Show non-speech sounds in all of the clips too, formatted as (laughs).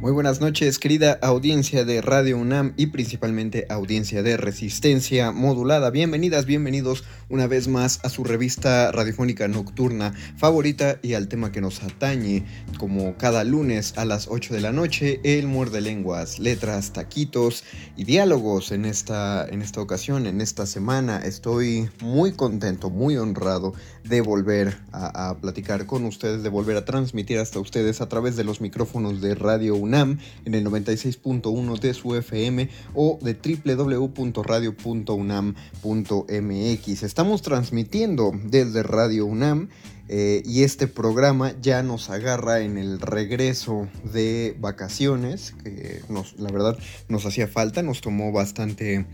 Muy buenas noches, querida audiencia de Radio UNAM y principalmente audiencia de Resistencia Modulada. Bienvenidas, bienvenidos una vez más a su revista radiofónica nocturna favorita y al tema que nos atañe, como cada lunes a las 8 de la noche, el muerde lenguas, letras, taquitos y diálogos en esta, en esta ocasión, en esta semana. Estoy muy contento, muy honrado de volver a, a platicar con ustedes, de volver a transmitir hasta ustedes a través de los micrófonos de Radio UNAM en el 96.1 de su FM o de www.radio.unam.mx. Estamos transmitiendo desde Radio UNAM eh, y este programa ya nos agarra en el regreso de vacaciones, que nos, la verdad nos hacía falta, nos tomó bastante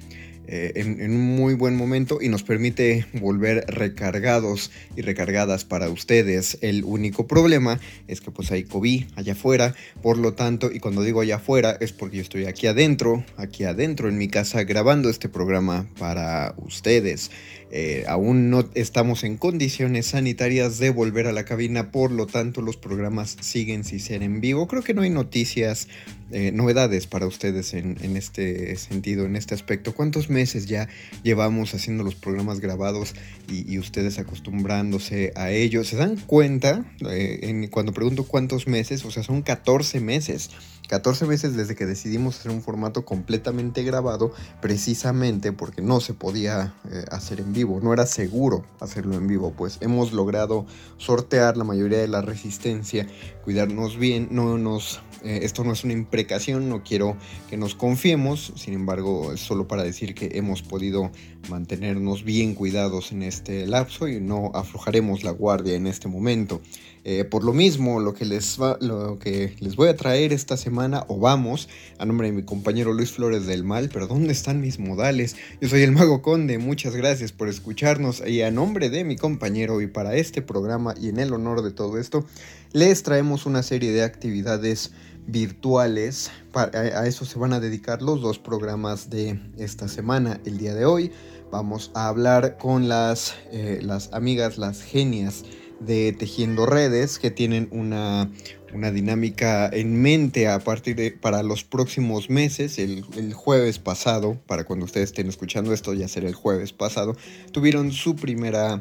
eh, en, un muy buen momento y nos permite volver recargados y recargadas para ustedes. El único problema es que pues hay COVID allá afuera, por lo tanto, y cuando digo allá afuera es porque yo estoy aquí adentro, aquí adentro en mi casa grabando este programa para ustedes. Eh, aún no estamos en condiciones sanitarias de volver a la cabina, por lo tanto los programas siguen sin ser en vivo. Creo que no hay noticias, eh, novedades para ustedes en, en, este sentido, en este aspecto. ¿Cuántos meses ya llevamos haciendo los programas grabados y, y ustedes acostumbrándose a ello? ¿Se dan cuenta? Eh, en, cuando pregunto cuántos meses, o sea, son 14 meses. 14 meses desde que decidimos hacer un formato completamente grabado, precisamente porque no se podía eh, hacer en vivo, no era seguro hacerlo en vivo, pues hemos logrado sortear la mayoría de la resistencia, cuidarnos bien, no nos eh, esto no es una imprecación, no quiero que nos confiemos, sin embargo es solo para decir que hemos podido mantenernos bien cuidados en este lapso y no aflojaremos la guardia en este momento. Eh, por lo mismo, lo que, les va, lo que les voy a traer esta semana, o vamos, a nombre de mi compañero Luis Flores del Mal, pero ¿dónde están mis modales? Yo soy el Mago Conde, muchas gracias por escucharnos y a nombre de mi compañero y para este programa y en el honor de todo esto, les traemos una serie de actividades virtuales. a eso se van a dedicar los dos programas de esta semana. El día de hoy vamos a hablar con las, eh, las amigas, las genias de Tejiendo Redes, que tienen una, una dinámica en mente a partir de para los próximos meses. El, el, jueves pasado, para cuando ustedes estén escuchando esto, ya será el jueves pasado, tuvieron su primera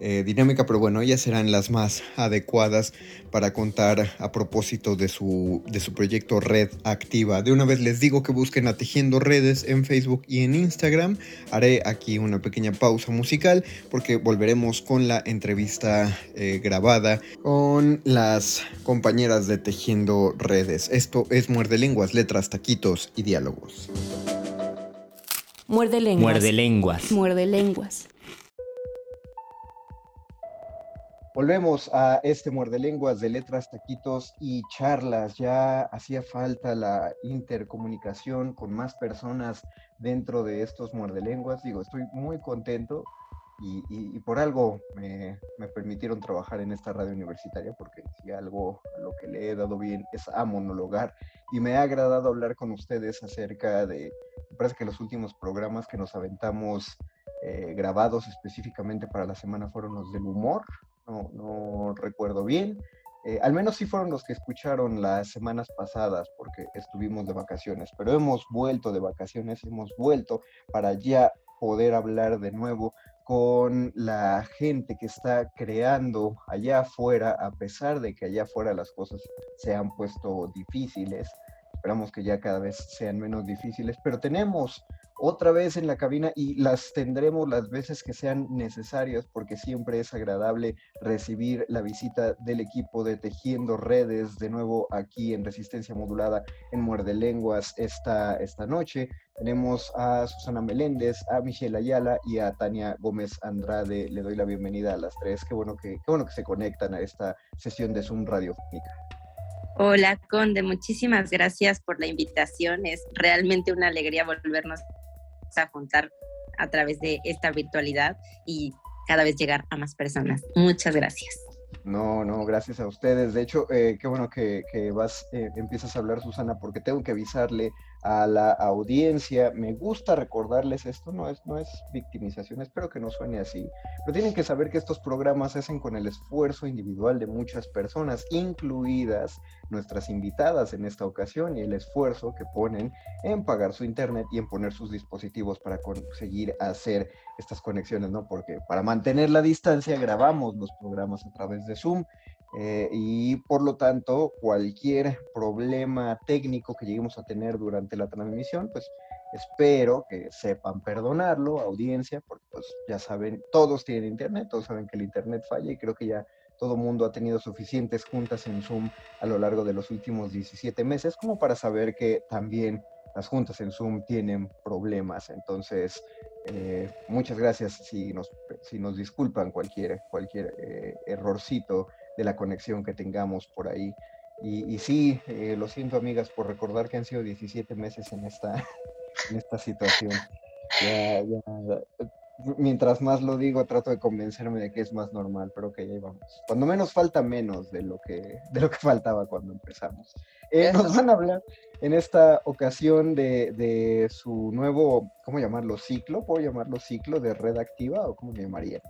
eh, dinámica, pero bueno, ellas serán las más adecuadas para contar a propósito de su, de su proyecto Red Activa. De una vez les digo que busquen a Tejiendo Redes en Facebook y en Instagram. Haré aquí una pequeña pausa musical porque volveremos con la entrevista eh, grabada con las compañeras de Tejiendo Redes. Esto es Muerde Lenguas, Letras, Taquitos y Diálogos. Muerde lenguas. Muerde lenguas. Muerde lenguas. Volvemos a este muerde lenguas de letras, taquitos y charlas. Ya hacía falta la intercomunicación con más personas dentro de estos muerde lenguas. Digo, estoy muy contento y, por algo me, me, permitieron trabajar en esta radio universitaria, porque si algo a lo que le he dado bien es a monologar y me ha agradado hablar con ustedes acerca de, me parece que los últimos programas que nos aventamos eh, grabados específicamente para la semana fueron los del humor, no, recuerdo bien. Eh, al menos sí fueron los que escucharon las semanas pasadas porque estuvimos de vacaciones, pero hemos vuelto de vacaciones, hemos vuelto para ya poder hablar de nuevo con la gente que está creando allá afuera, a pesar de que allá afuera las cosas se han puesto difíciles. Esperamos que ya cada vez sean menos difíciles, pero tenemos otra vez en la cabina y las tendremos las veces que sean necesarias porque siempre es agradable recibir la visita del equipo de Tejiendo Redes de nuevo aquí en Resistencia Modulada en Muerde Lenguas esta, esta noche. Tenemos a Susana Meléndez, a Michelle Ayala y a Tania Gómez Andrade. Le doy la bienvenida a las tres. Qué bueno que, qué bueno que se conectan a esta sesión de Zoom Radiofónica. Hola, Conde, muchísimas gracias por la invitación. Es realmente una alegría volvernos a juntar a través de esta virtualidad y cada vez llegar a más personas. Muchas gracias. No, no, gracias a ustedes. De hecho, eh, qué bueno que, vas, eh, empiezas a hablar, Susana, porque tengo que avisarle a la audiencia. Me gusta recordarles esto, no es, no es victimización, espero que no suene así, pero tienen que saber que estos programas se hacen con el esfuerzo individual de muchas personas, incluidas nuestras invitadas en esta ocasión, y el esfuerzo que ponen en pagar su internet y en poner sus dispositivos para conseguir hacer estas conexiones, ¿no? Porque para mantener la distancia grabamos los programas a través de Zoom eh, y por lo tanto, cualquier problema técnico que lleguemos a tener durante la transmisión, pues espero que sepan perdonarlo, audiencia, porque pues ya saben, todos tienen internet, todos saben que el internet falla y creo que ya todo mundo ha tenido suficientes juntas en Zoom a lo largo de los últimos 17 meses como para saber que también las juntas en Zoom tienen problemas. Entonces, eh, muchas gracias si nos, si nos disculpan cualquier, cualquier eh, errorcito de la conexión que tengamos por ahí. Y, sí, eh, lo siento amigas por recordar que han sido 17 meses en esta, (laughs) en esta situación. mientras más lo digo, trato de convencerme de que es más normal, pero que ya vamos. Cuando menos falta menos de lo que, de lo que faltaba cuando empezamos. Eh, nos van a hablar en esta ocasión de, de, su nuevo, ¿cómo llamarlo? Ciclo, ¿puedo llamarlo ciclo de red activa o cómo le llamaría?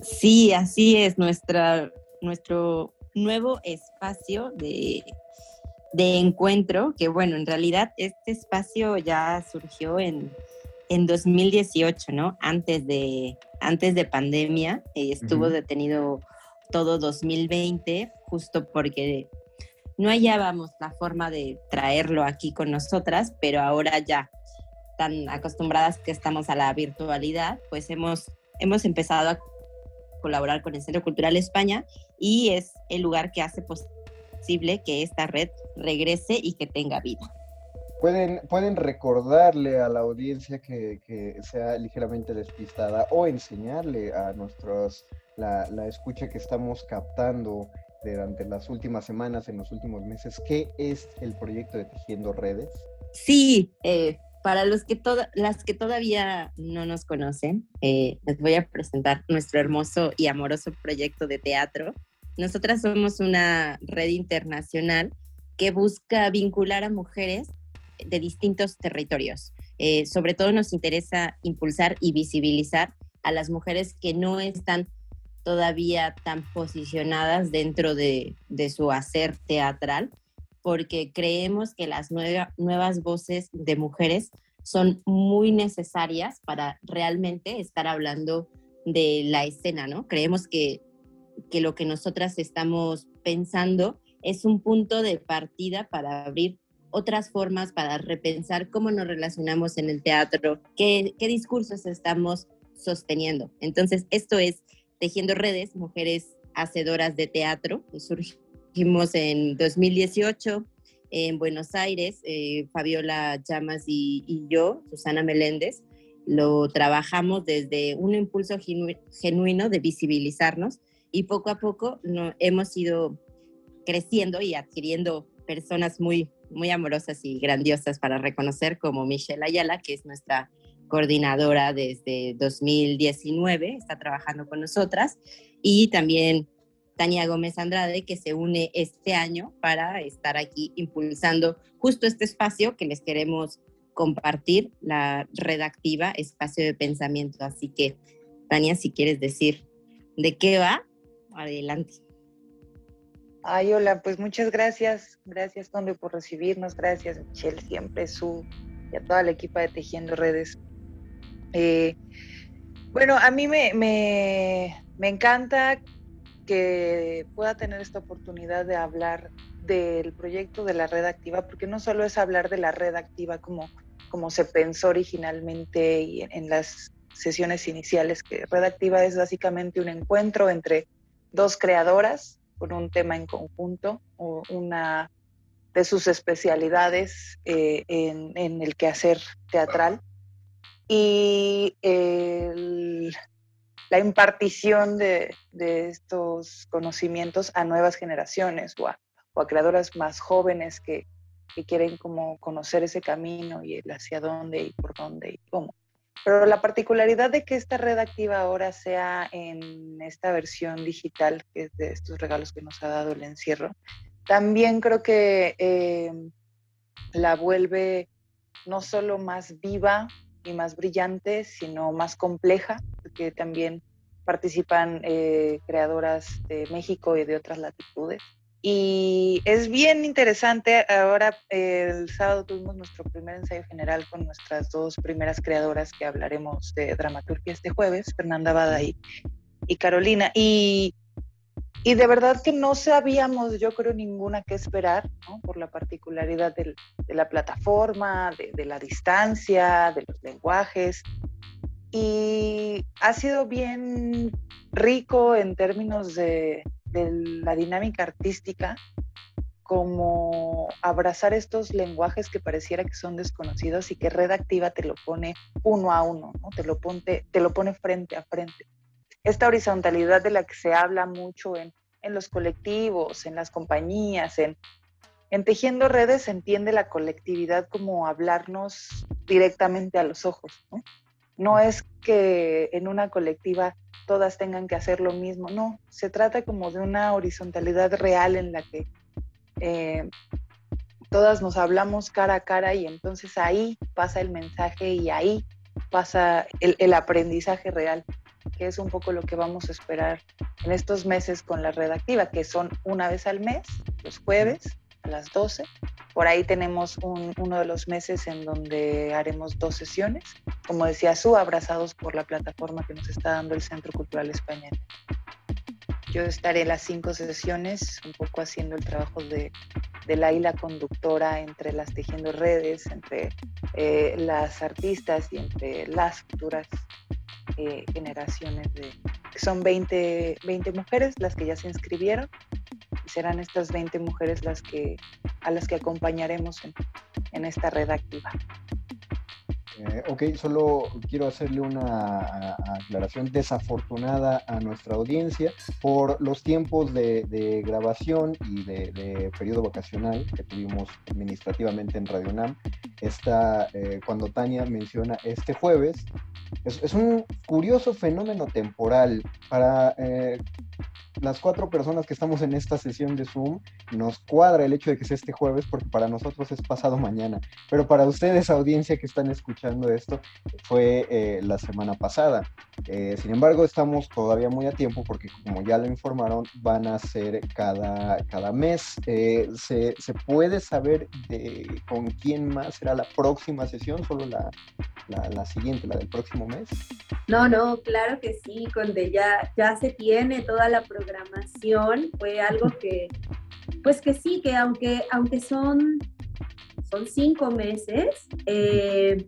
Sí, así es, nuestra nuestro nuevo espacio de, encuentro, que bueno, en realidad este espacio ya surgió en, en 2018, ¿no? Antes de, antes de pandemia, eh, estuvo detenido todo 2020, justo porque no hallábamos la forma de traerlo aquí con nosotras, pero ahora ya tan acostumbradas que estamos a la virtualidad, pues hemos, hemos empezado a colaborar con el Centro Cultural España y es el lugar que hace posible que esta red regrese y que tenga vida. Pueden, pueden recordarle a la audiencia que, que sea ligeramente despistada o enseñarle a nuestros, la, la escucha que estamos captando durante las últimas semanas, en los últimos meses, ¿qué es el proyecto de Tejiendo Redes? Sí, eh, para los que las que todavía no nos conocen, eh, les voy a presentar nuestro hermoso y amoroso proyecto de teatro. Nosotras somos una red internacional que busca vincular a mujeres de distintos territorios. Eh, sobre todo nos interesa impulsar y visibilizar a las mujeres que no están todavía tan posicionadas dentro de, de su hacer teatral porque creemos que las nuevas voces de mujeres son muy necesarias para realmente estar hablando de la escena, ¿no? Creemos que, que lo que nosotras estamos pensando es un punto de partida para abrir otras formas, para repensar cómo nos relacionamos en el teatro, qué, qué discursos estamos sosteniendo. Entonces, esto es Tejiendo Redes, Mujeres Hacedoras de Teatro. Surgimos en 2018 en Buenos Aires, eh, Fabiola Llamas y, yo, Susana Meléndez, lo trabajamos desde un impulso genuino de visibilizarnos y poco a poco no, hemos ido creciendo y adquiriendo personas muy, muy amorosas y grandiosas para reconocer como Michelle Ayala, que es nuestra coordinadora desde 2019, está trabajando con nosotras, y también Tania Gómez Andrade, que se une este año para estar aquí impulsando justo este espacio que les queremos compartir, la redactiva, espacio de pensamiento. Así que, Tania, si quieres decir de qué va, adelante. Ay, hola, pues muchas gracias. Gracias, Conde, por recibirnos. Gracias, Michelle, siempre, su y a toda la equipa de Tejiendo Redes. Eh, bueno, a mí me, me, me encanta que pueda tener esta oportunidad de hablar del proyecto de la red activa, porque no solo es hablar de la red activa como, como se pensó originalmente y en, las sesiones iniciales, que red activa es básicamente un encuentro entre dos creadoras con un tema en conjunto o una de sus especialidades eh, en, en, el quehacer teatral. Y el, la impartición de, estos conocimientos a nuevas generaciones o a, creadoras más jóvenes que, quieren como conocer ese camino y el hacia dónde y por dónde y cómo. Pero la particularidad de que esta red activa ahora sea en esta versión digital, que es de estos regalos que nos ha dado el encierro, también creo que eh, la vuelve no solo más viva y más brillante, sino más compleja, porque también participan eh, creadoras de México y de otras latitudes. Y es bien interesante, ahora el sábado tuvimos nuestro primer ensayo general con nuestras dos primeras creadoras que hablaremos de dramaturgia este jueves, Fernanda Bada y, y Carolina. Y y de verdad que no sabíamos, yo creo, ninguna que esperar, ¿no? por la particularidad del, de la plataforma, de, de, la distancia, de los lenguajes. Y ha sido bien rico en términos de, de la dinámica artística, como abrazar estos lenguajes que pareciera que son desconocidos y que Redactiva te lo pone uno a uno, ¿no? te, lo ponte, te lo pone frente a frente esta horizontalidad de la que se habla mucho en, los colectivos, en las compañías, en, tejiendo redes se entiende la colectividad como hablarnos directamente a los ojos. ¿no? no es que en una colectiva todas tengan que hacer lo mismo, no, se trata como de una horizontalidad real en la que eh, todas nos hablamos cara a cara y entonces ahí pasa el mensaje y ahí pasa el aprendizaje real que es un poco lo que vamos a esperar en estos meses con la redactiva, que son una vez al mes, los jueves a las 12. Por ahí tenemos uno de los meses en donde haremos dos sesiones, como decía Su, abrazados por la plataforma que nos está dando el Centro Cultural Español. Yo estaré las cinco sesiones, un poco haciendo el trabajo de, de la isla conductora entre las tejiendo redes, entre eh, las artistas y entre las futuras eh, generaciones de, son 20, 20 mujeres las que ya se inscribieron y serán estas 20 mujeres las que, a las que acompañaremos en, en esta red activa. Eh, ok, solo quiero hacerle una aclaración desafortunada a nuestra audiencia por los tiempos de, grabación y de, periodo vacacional que tuvimos administrativamente en Radio NAM. Esta, eh, cuando Tania menciona este jueves, es, un curioso fenómeno temporal para eh, las cuatro personas que estamos en esta sesión de Zoom. Nos cuadra el hecho de que sea este jueves porque para nosotros es pasado mañana, pero para ustedes, audiencia que están escuchando esto, fue eh, la semana pasada. Eh, sin embargo, estamos todavía muy a tiempo porque como ya lo informaron, van a ser cada, cada mes. se, se, puede saber de, con quién más será la próxima sesión? ¿Solo la, la, la siguiente, la del próximo mes? No, no, claro que sí, Conde, ya, ya se tiene toda la programación, fue algo que, pues que sí, que aunque, aunque son, son cinco meses, eh,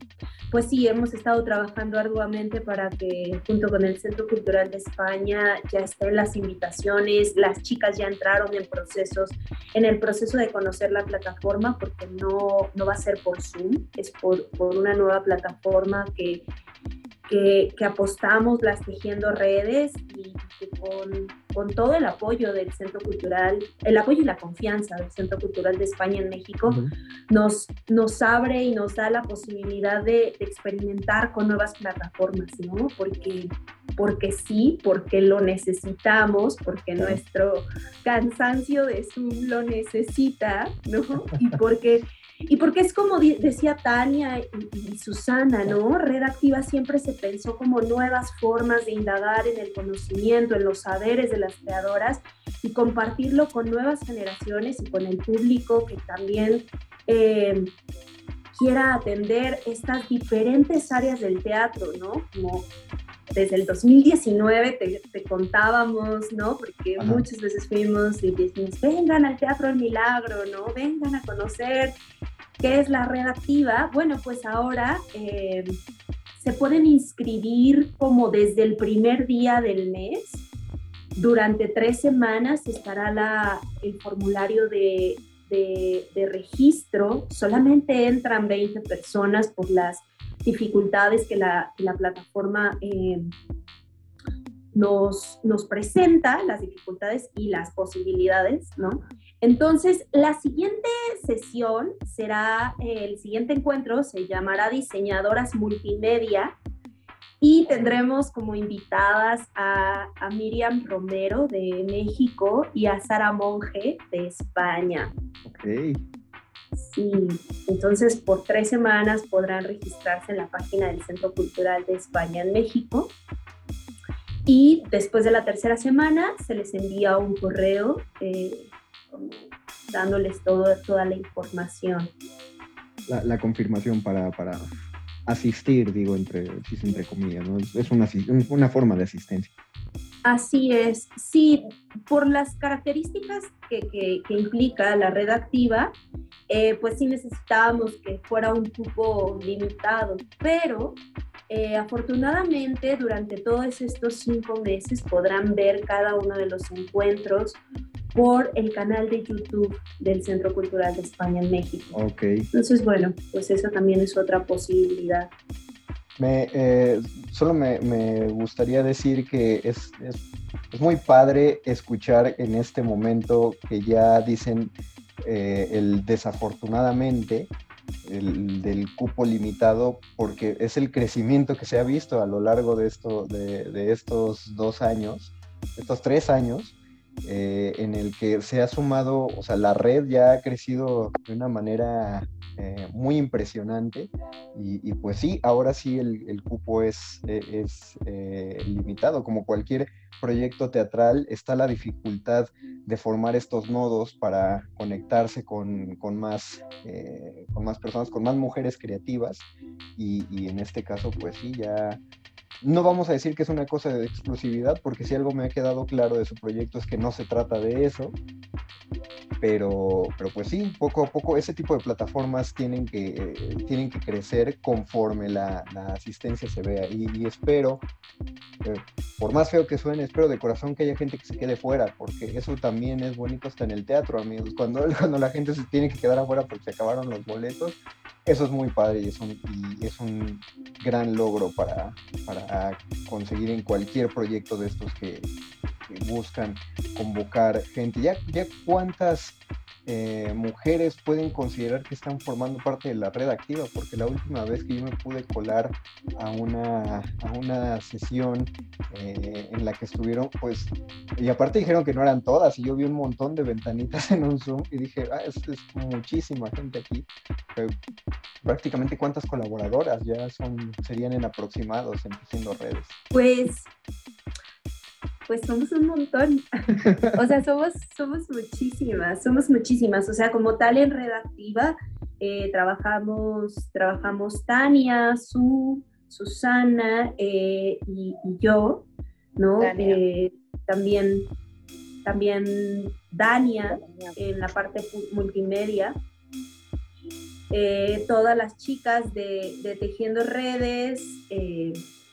pues sí, hemos estado trabajando arduamente para que junto con el Centro Cultural de España ya estén las invitaciones, las chicas ya entraron en procesos, en el proceso de conocer la plataforma, porque no, no va a ser por Zoom, es por, por una nueva plataforma que que, apostamos las tejiendo redes y que con, con, todo el apoyo del Centro Cultural, el apoyo y la confianza del Centro Cultural de España en México, nos, nos abre y nos da la posibilidad de, de, experimentar con nuevas plataformas, ¿no? Porque, porque sí, porque lo necesitamos, porque nuestro cansancio de Zoom lo necesita, ¿no? Y porque y porque es como decía Tania y, Susana, ¿no? Red Activa siempre se pensó como nuevas formas de indagar en el conocimiento, en los saberes de las creadoras y compartirlo con nuevas generaciones y con el público que también eh, quiera atender estas diferentes áreas del teatro, ¿no? Desde el 2019 te, contábamos, ¿no? Porque muchas veces fuimos y decimos, vengan al Teatro del Milagro, ¿no? Vengan a conocer qué es la red activa. Bueno, pues ahora eh, se pueden inscribir como desde el primer día del mes. Durante tres semanas estará la, el formulario de, de registro. Solamente entran 20 personas por las dificultades que la, la plataforma eh, nos, nos presenta, las dificultades y las posibilidades, ¿no? Entonces, la siguiente sesión será, el siguiente encuentro se llamará Diseñadoras Multimedia y tendremos como invitadas a, Miriam Romero de México y a Sara Monge de España. Ok. Sí, entonces por tres semanas podrán registrarse en la página del Centro Cultural de España en México. Y después de la tercera semana se les envía un correo eh, dándoles todo, toda la información. La, confirmación para, para, asistir, digo, entre, entre comillas, ¿no? Es una, una forma de asistencia. Así es, sí, por las características que, que, implica la red activa, eh, pues sí necesitábamos que fuera un cupo limitado, pero eh, afortunadamente durante todos estos cinco meses podrán ver cada uno de los encuentros por el canal de YouTube del Centro Cultural de España en México. Ok. Entonces, bueno, pues eso también es otra posibilidad. Me, eh, solo me, gustaría decir que es, muy padre escuchar en este momento que ya dicen eh, el desafortunadamente el, del cupo limitado porque es el crecimiento que se ha visto a lo largo de, esto, de estos dos años, estos tres años, eh, en el que se ha sumado, o sea, la red ya ha crecido de una manera eh, muy impresionante. Y, pues sí, ahora sí el, cupo es, e, es eh, limitado, como cualquier proyecto teatral está la dificultad de formar estos nodos para conectarse con, con más, con más personas, con más mujeres creativas. Y, y en este caso pues sí, ya no vamos a decir que es una cosa de exclusividad, porque si algo me ha quedado claro de su proyecto es que no se trata de eso. Pero, pero pues sí, poco a poco ese tipo de plataformas tienen que, tienen que crecer conforme la, asistencia se vea. Y, espero, eh, por más feo que suene, espero de corazón que haya gente que se quede fuera, porque eso también es bonito hasta en el teatro, amigos. Cuando, (laughs) cuando la gente se tiene que quedar afuera porque se acabaron los boletos, eso es muy padre y es un, es un gran logro para, para conseguir en cualquier proyecto de estos que, buscan convocar gente. ¿Ya, cuántas eh, mujeres pueden considerar que están formando parte de la red activa, porque la última vez que yo me pude colar a una, a una sesión eh, en la que estuvieron, pues, y aparte dijeron que no eran todas, y yo vi un montón de ventanitas (laughs) en un Zoom y dije, ah, es, es muchísima gente aquí. prácticamente cuántas colaboradoras ya son, serían en aproximados en Redes. Pues pues somos un montón. o sea, somos, somos muchísimas, somos muchísimas. O sea, como tal en redactiva, eh, trabajamos, trabajamos Tania, Su, Susana eh, y, yo, ¿no? Eh, también, también Dania en la parte multimedia. todas las chicas de, de Tejiendo Redes,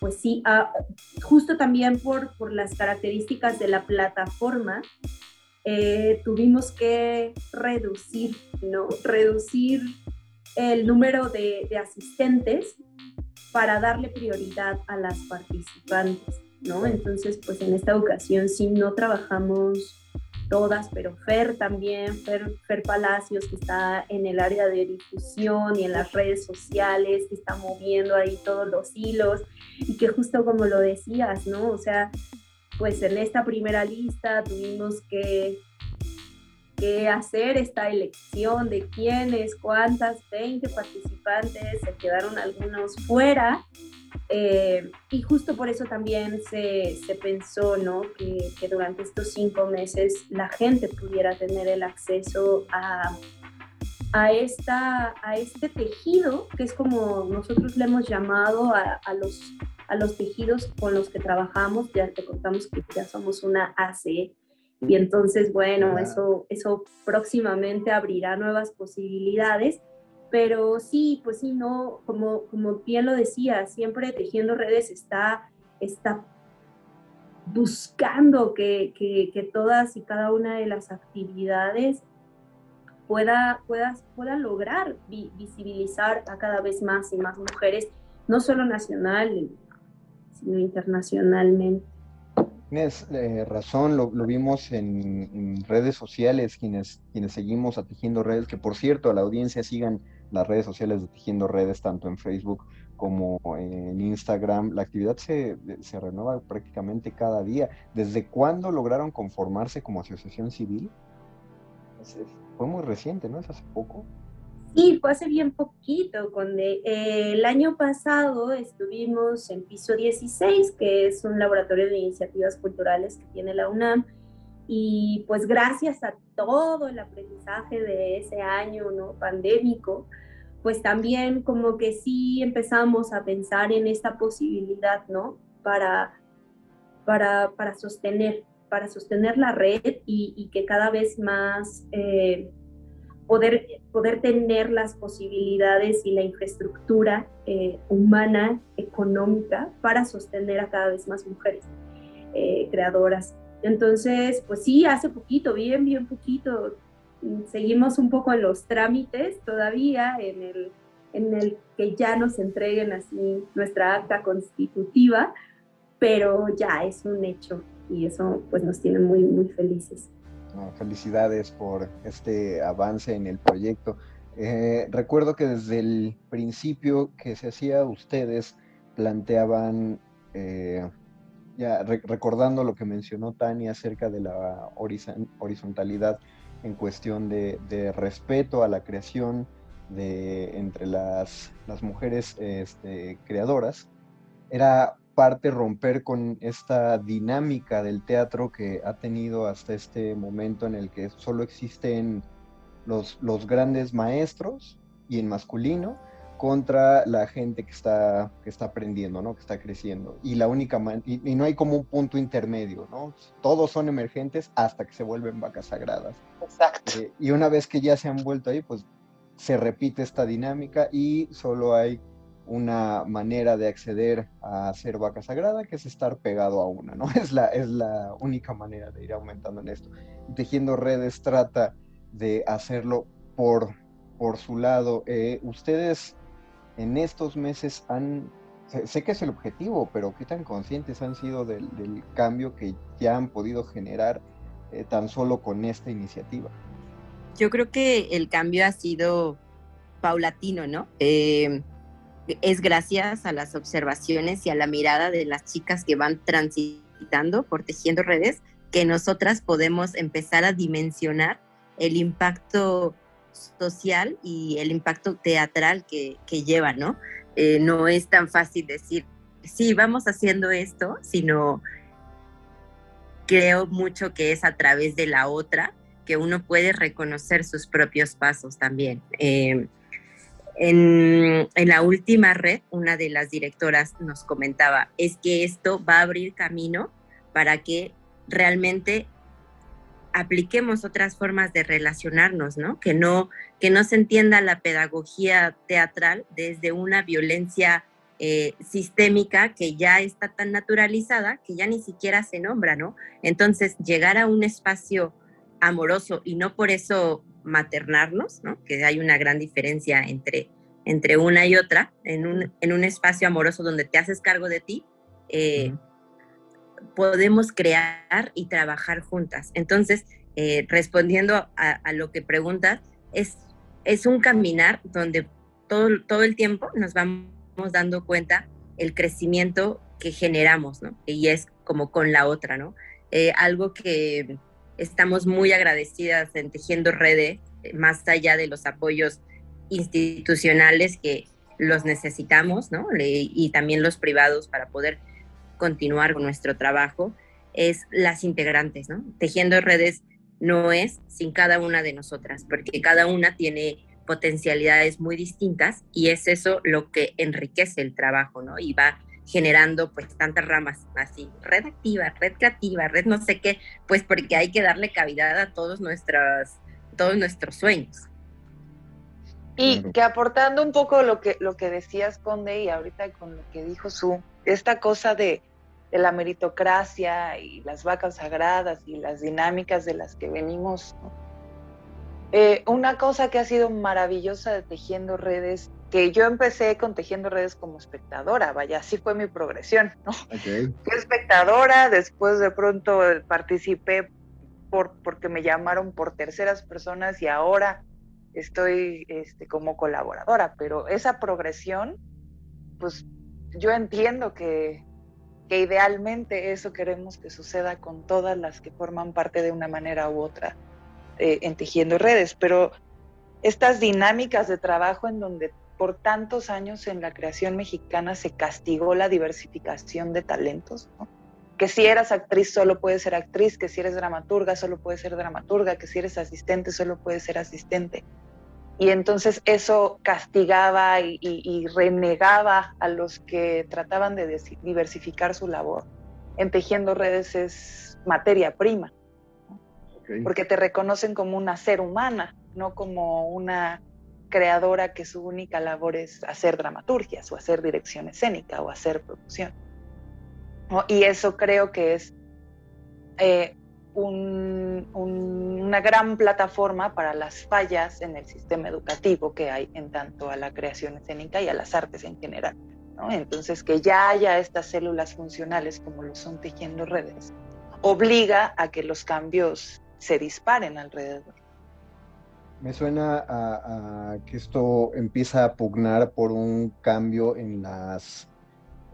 pues sí, ah, justo también por, por, las características de la plataforma, eh, tuvimos que reducir, ¿no? Reducir el número de, asistentes para darle prioridad a las participantes. ¿no? Entonces, pues en esta ocasión sí no trabajamos todas, pero Fer también, Fer, Fer, Palacios, que está en el área de difusión y en las redes sociales, que está moviendo ahí todos los hilos, y que justo como lo decías, ¿no? O sea, pues en esta primera lista tuvimos que, que hacer esta elección de quiénes, cuántas, 20 participantes, se quedaron algunos fuera, eh, y justo por eso también se, se pensó ¿no? que, que, durante estos cinco meses la gente pudiera tener el acceso a, a, esta, a este tejido, que es como nosotros le hemos llamado a, a, los, a los tejidos con los que trabajamos. Ya te contamos que ya somos una ACE. Y entonces, bueno, eso, eso próximamente abrirá nuevas posibilidades. Pero sí, pues sí, no, como, como bien lo decía, siempre Tejiendo Redes está, está buscando que, que, que, todas y cada una de las actividades pueda, pueda, pueda lograr vi, visibilizar a cada vez más y más mujeres, no solo nacional, sino internacionalmente. Tienes eh, razón, lo, lo vimos en, en, redes sociales, quienes, quienes seguimos a Tejiendo Redes, que por cierto, a la audiencia sigan las redes sociales de Tejiendo Redes, tanto en Facebook como en Instagram. La actividad se, se renueva prácticamente cada día. ¿Desde cuándo lograron conformarse como asociación civil? Fue muy reciente, ¿no? ¿Es hace poco? Sí, fue hace bien poquito. Con de, eh, el año pasado estuvimos en piso 16, que es un laboratorio de iniciativas culturales que tiene la UNAM. Y pues gracias a todo el aprendizaje de ese año ¿no? pandémico, pues también como que sí empezamos a pensar en esta posibilidad, ¿no? Para, para, para sostener, para sostener la red y, y que cada vez más eh, poder, poder tener las posibilidades y la infraestructura eh, humana, económica, para sostener a cada vez más mujeres eh, creadoras. Entonces, pues sí, hace poquito, bien, bien poquito, seguimos un poco en los trámites todavía, en el, en el que ya nos entreguen así nuestra acta constitutiva, pero ya es un hecho y eso pues nos tiene muy, muy felices. Felicidades por este avance en el proyecto. Eh, recuerdo que desde el principio que se hacía ustedes planteaban, eh, ya re recordando lo que mencionó Tania acerca de la horizontalidad en cuestión de, respeto a la creación de, entre las, las mujeres este, creadoras, era parte romper con esta dinámica del teatro que ha tenido hasta este momento en el que solo existen los, los grandes maestros y en masculino, contra la gente que está, que está aprendiendo, ¿no? Que está creciendo. Y la única y, y, no hay como un punto intermedio, ¿no? Todos son emergentes hasta que se vuelven vacas sagradas. Exacto. Eh, y una vez que ya se han vuelto ahí, pues se repite esta dinámica y solo hay una manera de acceder a ser vaca sagrada, que es estar pegado a una, ¿no? (laughs) Es la, es la única manera de ir aumentando en esto. Tejiendo redes trata de hacerlo por, por su lado. Eh, ustedes en estos meses han, sé, que es el objetivo, pero qué tan conscientes han sido del, del cambio que ya han podido generar eh, tan solo con esta iniciativa? Yo creo que el cambio ha sido paulatino, ¿no? Eh, es gracias a las observaciones y a la mirada de las chicas que van transitando por tejiendo redes que nosotras podemos empezar a dimensionar el impacto social y el impacto teatral que, que lleva, ¿no? Eh, no es tan fácil decir, sí, vamos haciendo esto, sino creo mucho que es a través de la otra que uno puede reconocer sus propios pasos también. Eh, en, la última red, una de las directoras nos comentaba, es que esto va a abrir camino para que realmente apliquemos otras formas de relacionarnos, ¿no? Que no, que no se entienda la pedagogía teatral desde una violencia eh, sistémica que ya está tan naturalizada que ya ni siquiera se nombra, ¿no? Entonces, llegar a un espacio amoroso y no por eso maternarnos, ¿no? Que hay una gran diferencia entre, entre una y otra, en un, en un espacio amoroso donde te haces cargo de ti, eh, podemos crear y trabajar juntas. Entonces, eh, respondiendo a, lo que preguntas, es, es un caminar donde todo, todo el tiempo nos vamos dando cuenta el crecimiento que generamos, ¿no? Y es como con la otra, ¿no? Eh, algo que estamos muy agradecidas en Tejiendo Redes, más allá de los apoyos institucionales que los necesitamos, ¿no? Y también los privados para poder continuar con nuestro trabajo, es las integrantes, ¿no? Tejiendo redes no es sin cada una de nosotras, porque cada una tiene potencialidades muy distintas y es eso lo que enriquece el trabajo, ¿no? Y va generando pues tantas ramas así, red activa, red creativa, red no sé qué, pues porque hay que darle cavidad a todos nuestros, todos nuestros sueños. Y que aportando un poco lo que, lo que decías, Conde, y ahorita con lo que dijo Su, esta cosa de, la meritocracia y las vacas sagradas y las dinámicas de las que venimos. Eh, una cosa que ha sido maravillosa de Tejiendo Redes, que yo empecé con Tejiendo Redes como espectadora, vaya, así fue mi progresión, ¿no? Fui espectadora, después de pronto participé por, porque me llamaron por terceras personas y ahora estoy este, como colaboradora, pero esa progresión, pues yo entiendo que, idealmente eso queremos que suceda con todas las que forman parte de una manera u otra eh, en Tejiendo Redes, pero estas dinámicas de trabajo en donde por tantos años en la creación mexicana se castigó la diversificación de talentos, que si eras actriz solo puedes ser actriz, que si eres dramaturga solo puedes ser dramaturga, que si eres asistente solo puedes ser asistente. Y entonces eso castigaba y, renegaba a los que trataban de diversificar su labor. En tejiendo redes es materia prima, porque te reconocen como una ser humana, no como una creadora que su única labor es hacer dramaturgias o hacer dirección escénica o hacer producción. Y eso creo que es eh, una gran plataforma para las fallas en el sistema educativo que hay en tanto a la creación escénica y a las artes en general. Entonces, que ya haya estas células funcionales como lo son tejiendo redes, obliga a que los cambios se disparen alrededor. Me suena a que esto empieza a pugnar por un cambio en las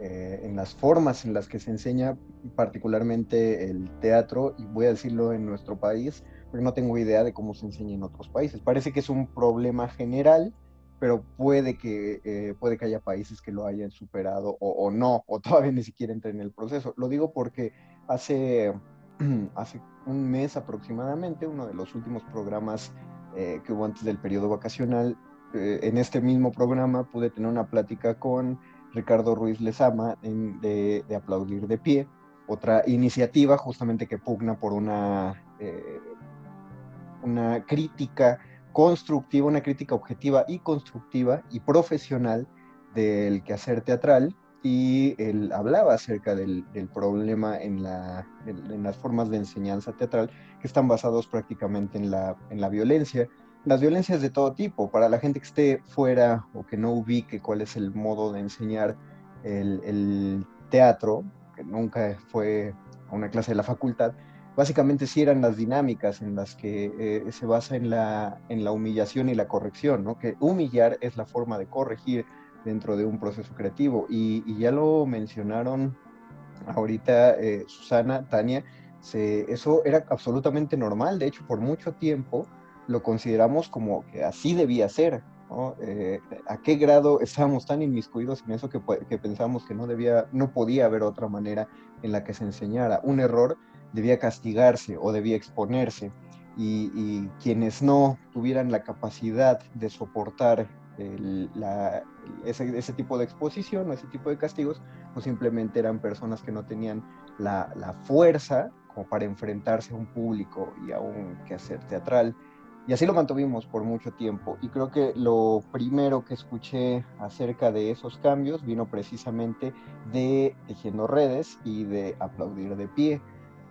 eh, en las formas en las que se enseña particularmente el teatro, y voy a decirlo en nuestro país, porque no tengo idea de cómo se enseña en otros países. Parece que es un problema general, pero puede que, eh, puede que haya países que lo hayan superado o, no, o todavía ni siquiera entren en el proceso. Lo digo porque hace, (clears throat) hace un mes aproximadamente, uno de los últimos programas eh, que hubo antes del periodo vacacional, en este mismo programa pude tener una plática con Ricardo Ruiz Lezama de, Aplaudir de Pie, otra iniciativa justamente que pugna por una, eh, una crítica constructiva, una crítica objetiva y constructiva y profesional del quehacer teatral y él hablaba acerca del, problema en, la, en, las formas de enseñanza teatral que están basados prácticamente en la, en la violencia las violencias de todo tipo. Para la gente que esté fuera o que no ubique cuál es el modo de enseñar el, teatro, que nunca fue a una clase de la facultad, básicamente sí eran las dinámicas en las que eh, se basa en la, en la humillación y la corrección, ¿no? que humillar es la forma de corregir dentro de un proceso creativo. Y, ya lo mencionaron ahorita eh, Susana, Tania, eso era absolutamente normal, de hecho por mucho tiempo lo consideramos como que así debía ser. Eh, ¿A qué grado estábamos tan inmiscuidos en eso que, que que no, debía, no podía haber otra manera en la que se enseñara? Un error debía castigarse o debía exponerse. Y, quienes no tuvieran la capacidad de soportar ese, tipo de exposición o ese tipo de castigos, pues simplemente eran personas que no tenían la, la fuerza como para enfrentarse a un público y a un quehacer teatral. Y así lo mantuvimos por mucho tiempo. Y creo que lo primero que escuché acerca de esos cambios vino precisamente de Tejiendo Redes y de Aplaudir de Pie.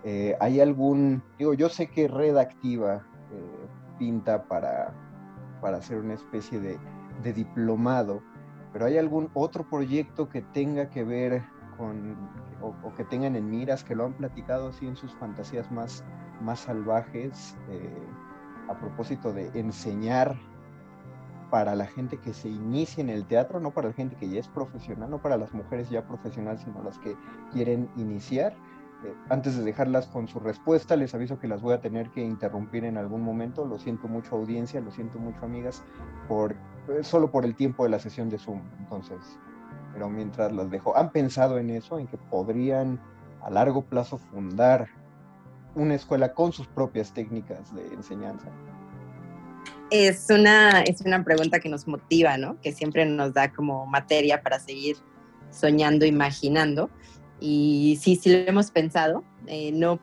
Eh, ¿Hay algún, digo, yo sé que Red Activa eh, pinta para, para hacer una especie de, de diplomado, pero ¿hay algún otro proyecto que tenga que ver con o, que tengan en miras, que lo han platicado así en sus fantasías más, más salvajes, eh, a propósito de enseñar para la gente que se inicia en el teatro, no para la gente que ya es profesional, no para las mujeres ya profesionales, sino las que quieren iniciar. Eh, antes de dejarlas con su respuesta, les aviso que las voy a tener que interrumpir en algún momento. Lo siento mucho audiencia, lo siento mucho amigas, por, eh, solo por el tiempo de la sesión de Zoom. Entonces, pero mientras las dejo, ¿han pensado en eso? ¿En que podrían a largo plazo fundar una escuela con sus propias técnicas de enseñanza? es una, es una pregunta que nos motiva, ¿no? Que siempre nos da como materia para seguir soñando, imaginando. Y sí, sí lo hemos pensado, eh, no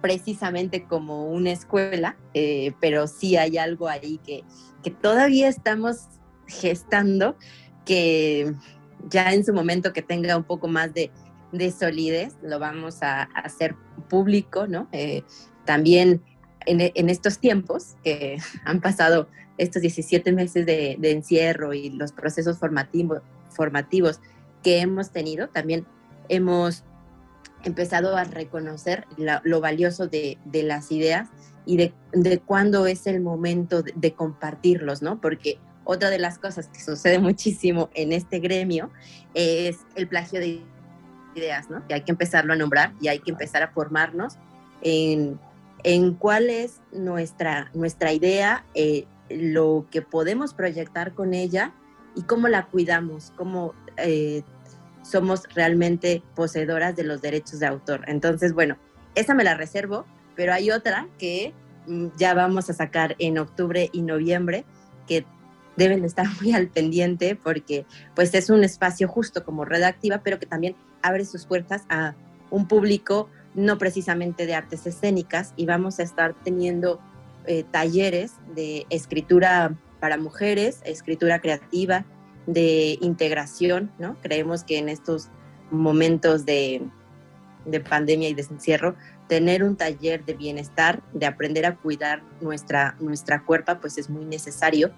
precisamente como una escuela, eh, pero sí hay algo ahí que, que todavía estamos gestando, que ya en su momento que tenga un poco más de, de solidez, lo vamos a, hacer público, ¿no? Eh, también en, estos tiempos que (laughs) han pasado estos 17 meses de, encierro y los procesos formativos que hemos tenido, también hemos empezado a reconocer lo valioso de, las ideas y de, de cuándo es el momento de, compartirlos, ¿no? Porque otra de las cosas que sucede (laughs) muchísimo en este gremio es el plagio de ideas, ¿no? Que hay que empezarlo a nombrar y hay que empezar a formarnos en en cuál es nuestra, nuestra idea, eh, lo que podemos proyectar con ella y cómo la cuidamos, cómo eh, somos realmente poseedoras de los derechos de autor. Entonces, bueno, esa me la reservo, pero hay otra que mm, ya vamos a sacar en octubre y noviembre, que deben estar (laughs) muy al pendiente porque pues es un espacio justo como redactiva, pero que también abre sus puertas a un público no precisamente de artes escénicas, y vamos a estar teniendo eh, talleres de escritura para mujeres, escritura creativa, de integración, ¿no? Creemos que en estos momentos de, pandemia y de encierro, tener un taller de bienestar, de aprender a cuidar nuestra, nuestra cuerpa, pues es muy necesario.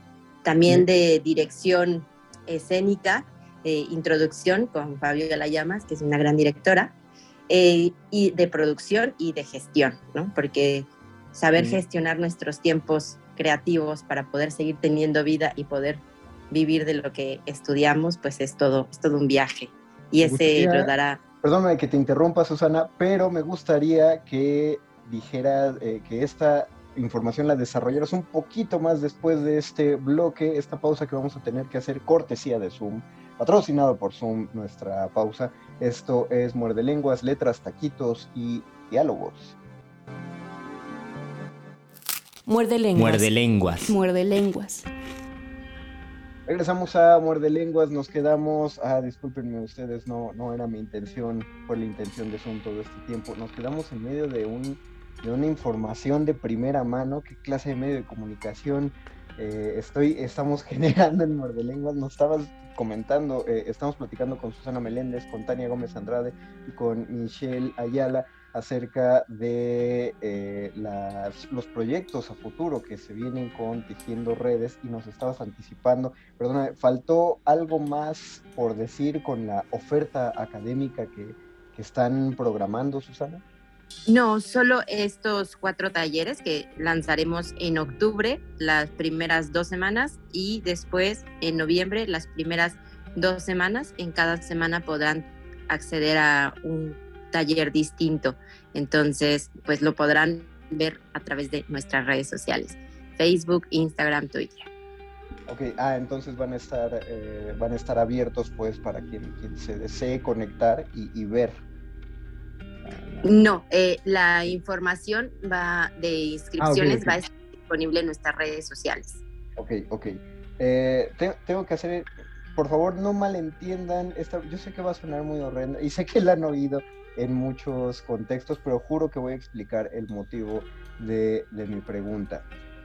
También de dirección escénica, eh, introducción con Fabio Llamas, que es una gran directora, eh, y de producción y de gestión, ¿no? Porque saber gestionar nuestros tiempos creativos para poder seguir teniendo vida y poder vivir de lo que estudiamos, pues es todo, es todo un viaje. Y ese lo dará. Perdóname que te interrumpa, Susana, pero me gustaría que dijeras eh, que esta información la desarrollaras un poquito más después de este bloque, esta pausa que vamos a tener que hacer cortesía de Zoom patrocinado por Zoom, nuestra pausa. Esto es Muerde Lenguas, Letras, Taquitos y Diálogos. Muerde Lenguas. Muerde Lenguas. Muerde Lenguas. Regresamos a Muerde Lenguas, nos quedamos, ah, discúlpenme ustedes, no, no era mi intención, fue la intención de Zoom todo este tiempo, nos quedamos en medio de, un, de una información de primera mano, qué clase de medio de comunicación eh, estoy, estamos (laughs) generando en Muerde Lenguas, nos estabas comentando, eh, estamos platicando con Susana Meléndez, con Tania Gómez Andrade y con Michelle Ayala acerca de eh, los proyectos a futuro que se vienen con Tejiendo Redes y nos estabas anticipando, perdona, ¿faltó algo más por decir con la oferta académica que, que están programando, Susana? No, solo estos cuatro talleres que lanzaremos en octubre, las primeras dos semanas, y después en noviembre, las primeras dos semanas. En cada semana podrán acceder a un taller distinto. Entonces, pues lo podrán ver a través de nuestras redes sociales, Facebook, Instagram, Twitter. Ok, ah, entonces van a estar, eh, van a estar abiertos pues para quien, quien se desee conectar y, y ver no, eh, la información va de inscripciones va a estar disponible en nuestras redes sociales. Ok, ok. Eh, tengo que hacer, por favor, no malentiendan. Esta, yo sé que va a sonar muy horrenda y sé que la han oído en muchos contextos, pero juro que voy a explicar el motivo de, mi pregunta.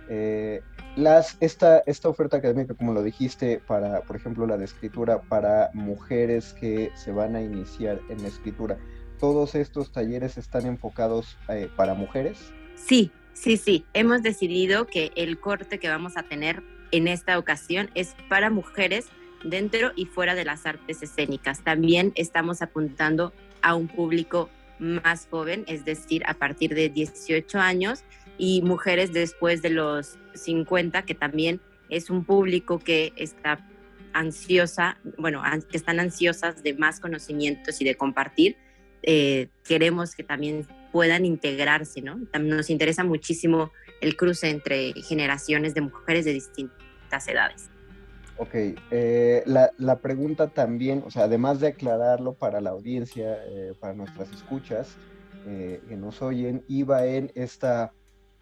Eh, las, esta, esta oferta académica, como lo dijiste, para, por ejemplo, la de escritura para mujeres que se van a iniciar en la escritura, todos estos talleres están enfocados eh, para mujeres? Sí, sí, sí. Hemos decidido que el corte que vamos a tener en esta ocasión es para mujeres dentro y fuera de las artes escénicas. También estamos apuntando a un público más joven, es decir, a partir de 18 años y mujeres después de los 50, que también es un público que está ansiosa, bueno, que están ansiosas de más conocimientos y de compartir. Eh, queremos que también puedan integrarse, ¿no? Nos interesa muchísimo el cruce entre generaciones de mujeres de distintas edades. Ok, eh, la, la, pregunta también, o sea, además de aclararlo para la audiencia, eh, para nuestras escuchas que nos oyen, iba en esta,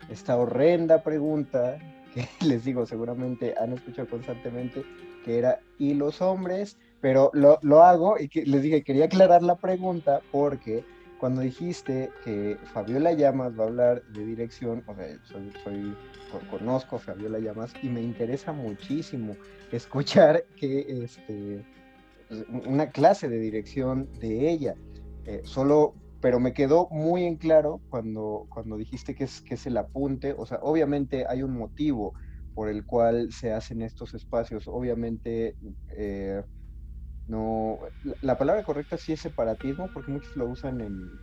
esta horrenda pregunta que (laughs) les digo, seguramente han escuchado constantemente, que era, ¿y los hombres? Pero lo, lo hago y que les dije, quería aclarar la pregunta porque cuando dijiste que Fabiola Llamas va a hablar de dirección, o sea, soy, conozco a Fabiola Llamas y me interesa muchísimo escuchar (laughs) que este, una clase de dirección de ella. Eh, solo, pero me quedó muy en claro cuando, cuando dijiste que es, que es el apunte, o sea, obviamente hay un motivo por el cual se hacen estos espacios, obviamente eh, no, la, palabra correcta sí es separatismo, porque muchos lo usan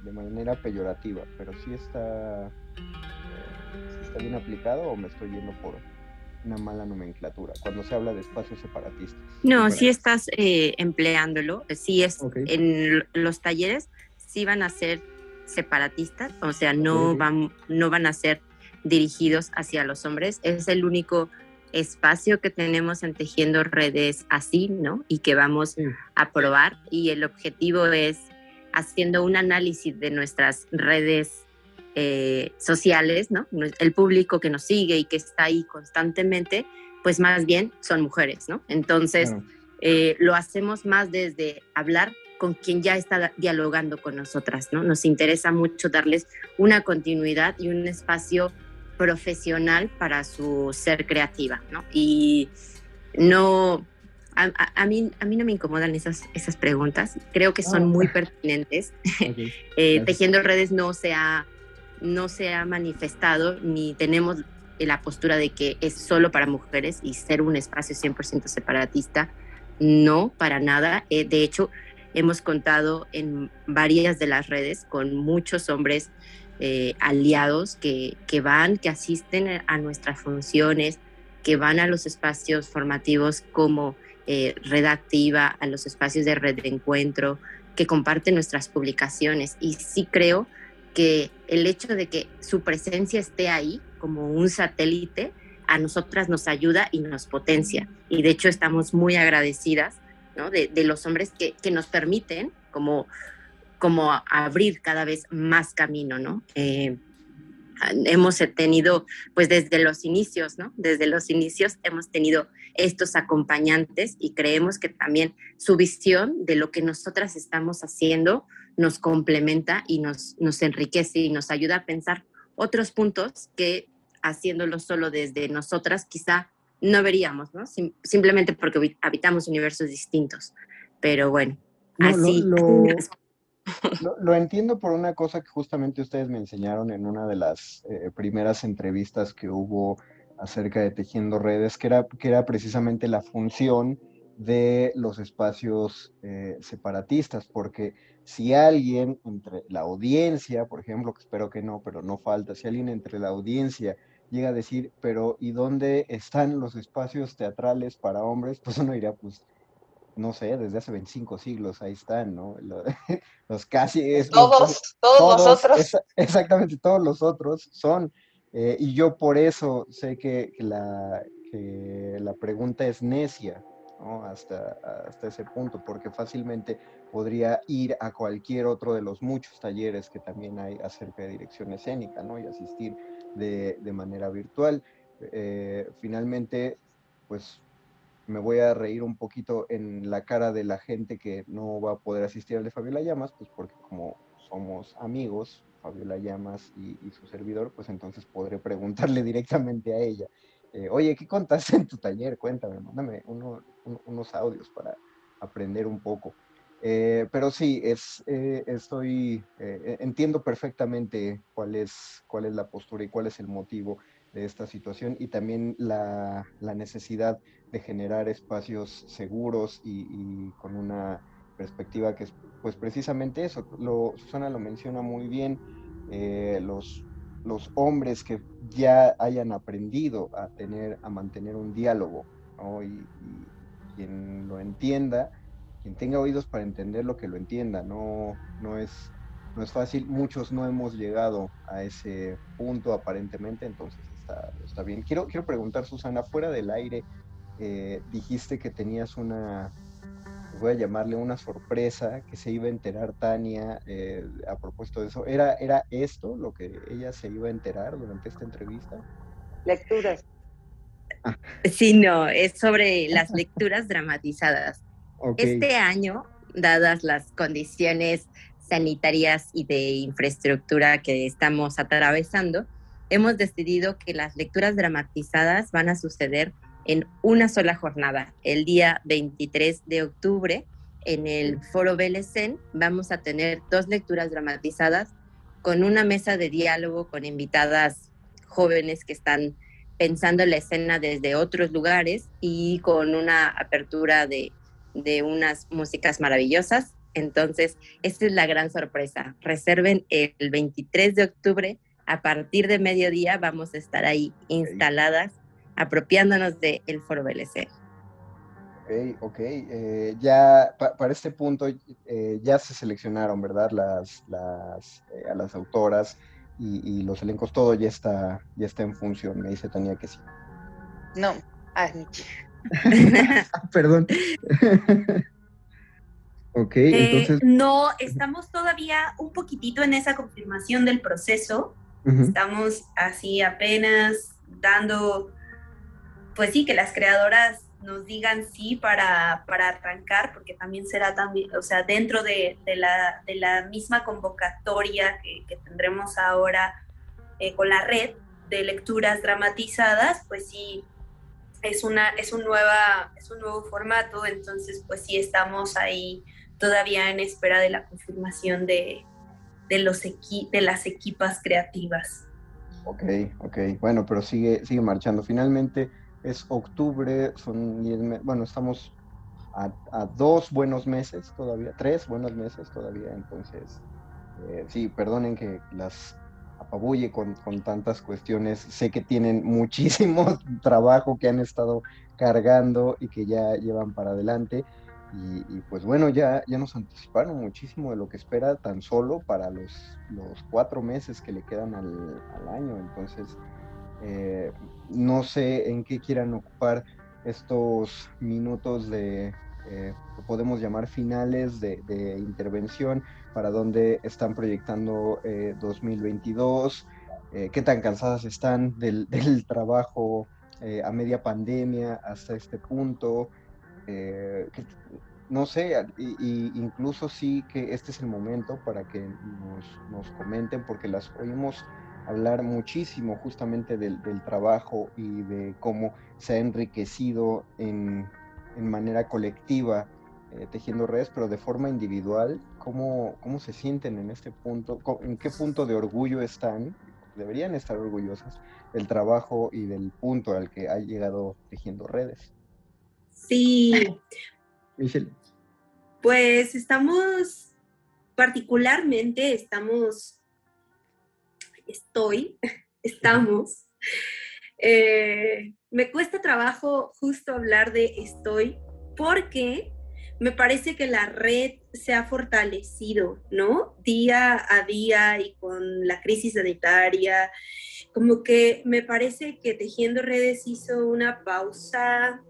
de manera peyorativa, pero sí está, eh, está bien aplicado o me estoy yendo por una mala nomenclatura cuando se habla de espacios separatistas. No, sí estás eh, empleándolo, sí es en los talleres sí van a ser separatistas, o sea, no van, no van a ser dirigidos hacia los hombres. Es el único espacio que tenemos en Tejiendo Redes así, ¿no? Y que vamos a probar. Y el objetivo es haciendo un análisis de nuestras redes eh, sociales, ¿no? El público que nos sigue y que está ahí constantemente, pues más bien son mujeres, ¿no? Entonces, eh, lo hacemos más desde hablar con quien ya está dialogando con nosotras, ¿no? Nos interesa mucho darles una continuidad y un espacio profesional para su ser creativa, ¿no? Y no, a, mí, a mí no me incomodan esas, esas preguntas, creo que son muy pertinentes. (laughs) (laughs) Eh, tejiendo redes no se, ha, no se ha manifestado ni tenemos la postura de que es solo para mujeres y ser un espacio 100% separatista, no, para nada. Eh, de hecho, hemos contado en varias de las redes con muchos hombres eh, aliados que, que, van, que asisten a nuestras funciones, que van a los espacios formativos como eh, Redactiva, a los espacios de red de encuentro, que comparten nuestras publicaciones. Y sí creo que el hecho de que su presencia esté ahí como un satélite, a nosotras nos ayuda y nos potencia. Y de hecho estamos muy agradecidas ¿no? de, de, los hombres que, que nos permiten como como abrir cada vez más camino, ¿no? Eh, hemos tenido, pues desde los inicios, ¿no? Desde los inicios hemos tenido estos acompañantes y creemos que también su visión de lo que nosotras estamos haciendo nos complementa y nos, nos enriquece y nos ayuda a pensar otros puntos que haciéndolo solo desde nosotras quizá no veríamos, ¿no? simplemente porque habitamos universos distintos. Pero bueno, así. Lo, (laughs) entiendo por una cosa que justamente ustedes me enseñaron en una de las eh, primeras entrevistas que hubo acerca de tejiendo redes, que era, que era precisamente la función de los espacios eh, separatistas, porque si alguien entre la audiencia, por ejemplo, que espero que no, pero no falta, si alguien entre la audiencia llega a decir, pero ¿y dónde están los espacios teatrales para hombres? Pues uno diría, pues no sé, desde hace 25 siglos, ahí están, ¿no? (laughs) Los, casi... Es, todos, todos, los otros. exactamente, todos los otros son. Eh, y yo por eso sé que, la, que la pregunta es necia, ¿no? Hasta, hasta ese punto, porque fácilmente podría ir a cualquier otro de los muchos talleres que también hay acerca de dirección escénica, ¿no? Y asistir de, de manera virtual. Eh, finalmente, pues me voy a reír un poquito en la cara de la gente que no va a poder asistir al de Fabiola Llamas, pues porque como somos amigos, Fabiola Llamas y, su servidor, pues entonces podré preguntarle (laughs) directamente a ella. Eh, Oye, ¿qué contaste en tu taller? Cuéntame, mándame unos audios para aprender un poco. Eh, pero sí, es, eh, estoy, entiendo perfectamente cuál es, cuál es la postura y cuál es el motivo de esta situación y también la, la necesidad de generar espacios seguros y, con una perspectiva que pues precisamente eso, lo, Susana lo menciona muy bien, eh, los, los hombres que ya hayan aprendido a tener, a mantener un diálogo, y, quien lo entienda, quien tenga oídos para entender lo que lo entienda, no, no es no es fácil, muchos no hemos llegado a ese punto aparentemente, entonces está, está bien. Quiero, quiero preguntar, Susana, fuera del aire, eh, dijiste que tenías una, voy a llamarle una sorpresa, que se iba a enterar Tania eh, a propósito de eso. ¿Era, ¿Era esto lo que ella se iba a enterar durante esta entrevista? Lecturas. Ah. Sí, no, es sobre las lecturas dramatizadas. Este año, dadas las condiciones sanitarias y de infraestructura que estamos atravesando, hemos decidido que las lecturas dramatizadas van a suceder en una sola jornada. El día 23 de octubre, en el Foro Belecén, vamos a tener dos lecturas dramatizadas con una mesa de diálogo con invitadas jóvenes que están pensando la escena desde otros lugares y con una apertura de, de unas músicas maravillosas. Entonces, esta es la gran sorpresa. Reserven el 23 de octubre, a partir de mediodía vamos a estar ahí instaladas apropiándonos del el Foro BLC. Ok, ok. Eh, ya para este punto eh, ya se seleccionaron, ¿verdad? Las, las, eh, a las autoras y, los elencos, todo ya está, ya está en función. Me dice Tania que sí. No, ah, (laughs) (laughs) Perdón. (laughs) ok, entonces. No, estamos todavía un poquitito en esa confirmación del proceso. Estamos así apenas dando pues sí, que las creadoras nos digan sí para, para arrancar, porque también será también, o sea, dentro de, la, de la, misma convocatoria que, tendremos ahora eh, con la red de lecturas dramatizadas, pues sí, es, una, es, un nueva, es un nuevo formato, entonces pues sí estamos ahí todavía en espera de la confirmación de, de, los de las equipas creativas. Ok, ok, bueno, pero sigue, sigue marchando. Finalmente, es octubre, son bueno, estamos a, dos buenos meses todavía, tres buenos meses todavía, entonces, eh, sí, perdonen que las apabulle con, tantas cuestiones, sé que tienen (laughs) muchísimo trabajo que han estado cargando y que ya llevan para adelante. Y, pues bueno, ya, ya nos anticiparon muchísimo de lo que espera tan solo para los, los cuatro meses que le quedan al, al año. Entonces, eh, no sé en qué quieran ocupar estos minutos de, eh, podemos llamar finales de, intervención, para dónde están proyectando 2022, eh, qué tan cansadas están del, (laughs) trabajo a media pandemia hasta este punto. no sé, y, incluso sí que este es el momento para que nos, nos comenten, porque las oímos hablar muchísimo justamente del, trabajo y de cómo se ha enriquecido en, manera colectiva eh, tejiendo redes, pero de forma individual, ¿cómo, ¿cómo se sienten en este punto? ¿En qué punto de orgullo están? Deberían estar orgullosas del trabajo y del punto al que ha llegado tejiendo redes. Sí. Michelle. Pues estamos, particularmente estamos estoy, (laughs) estamos. Eh, me cuesta trabajo justo hablar de estoy porque me parece que la red se ha fortalecido, ¿no? Día a día y con la crisis sanitaria, como que me parece que Tejiendo Redes hizo una pausa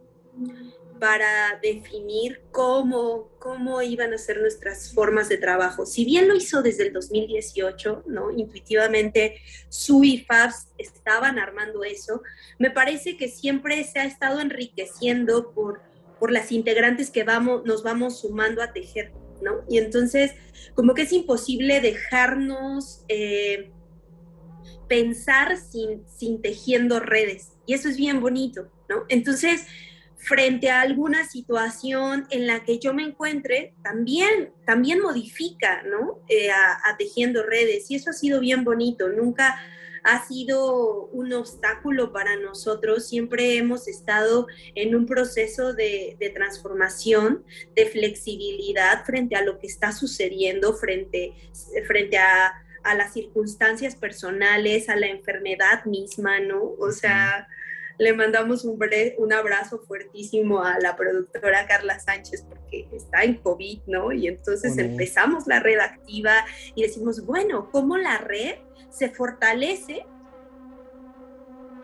para definir cómo, cómo iban a ser nuestras formas de trabajo. Si bien lo hizo desde el 2018, ¿no? Intuitivamente, su y Fabs estaban armando eso, me parece que siempre se ha estado enriqueciendo por, por las integrantes que vamos, nos vamos sumando a tejer, ¿no? Y entonces, como que es imposible dejarnos eh, pensar sin, sin tejiendo redes. Y eso es bien bonito, ¿no? Entonces, frente a alguna situación en la que yo me encuentre, también, también modifica, ¿no? Eh, a, Tejiendo Redes. Y eso ha sido bien bonito. Nunca ha sido un obstáculo para nosotros. Siempre hemos estado en un proceso de, transformación, de flexibilidad frente a lo que está sucediendo, frente, frente a, las circunstancias personales, a la enfermedad misma, ¿no? O sea le mandamos un, un abrazo fuertísimo a la productora Carla Sánchez porque está en COVID, ¿no? Y entonces empezamos la red activa y decimos, bueno, ¿cómo la red se fortalece